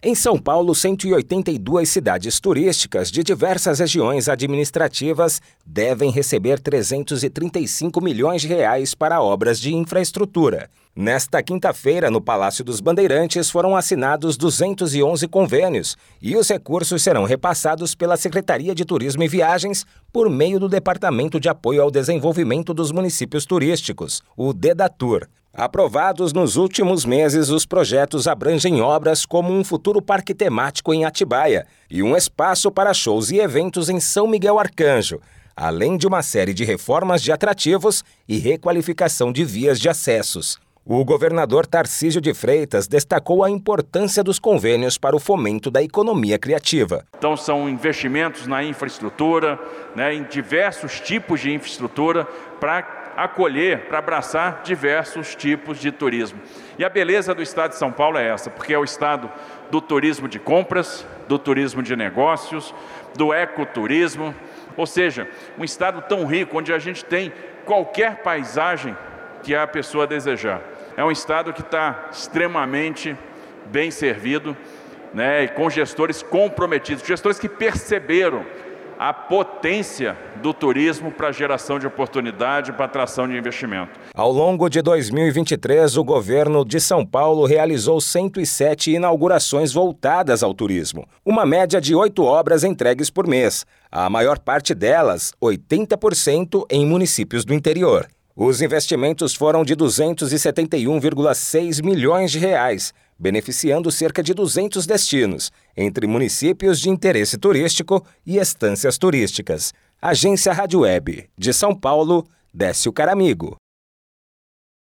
Em São Paulo, 182 cidades turísticas de diversas regiões administrativas devem receber 335 milhões de reais para obras de infraestrutura. Nesta quinta-feira, no Palácio dos Bandeirantes, foram assinados 211 convênios e os recursos serão repassados pela Secretaria de Turismo e Viagens por meio do Departamento de Apoio ao Desenvolvimento dos Municípios Turísticos, o DEDATUR. Aprovados nos últimos meses, os projetos abrangem obras como um futuro parque temático em Atibaia e um espaço para shows e eventos em São Miguel Arcanjo, além de uma série de reformas de atrativos e requalificação de vias de acessos. O governador Tarcísio de Freitas destacou a importância dos convênios para o fomento da economia criativa. Então, são investimentos na infraestrutura, né, em diversos tipos de infraestrutura, para acolher, para abraçar diversos tipos de turismo. E a beleza do estado de São Paulo é essa, porque é o estado do turismo de compras, do turismo de negócios, do ecoturismo, ou seja, um estado tão rico onde a gente tem qualquer paisagem que a pessoa desejar. É um estado que está extremamente bem servido, né, e com gestores comprometidos, gestores que perceberam a potência do turismo para geração de oportunidade, para atração de investimento. Ao longo de 2023, o governo de São Paulo realizou 107 inaugurações voltadas ao turismo, uma média de oito obras entregues por mês, a maior parte delas, 80%, em municípios do interior. Os investimentos foram de 271,6 milhões de reais, beneficiando cerca de 200 destinos, entre municípios de interesse turístico e estâncias turísticas. Agência Rádio Web, de São Paulo, Décio Caramigo.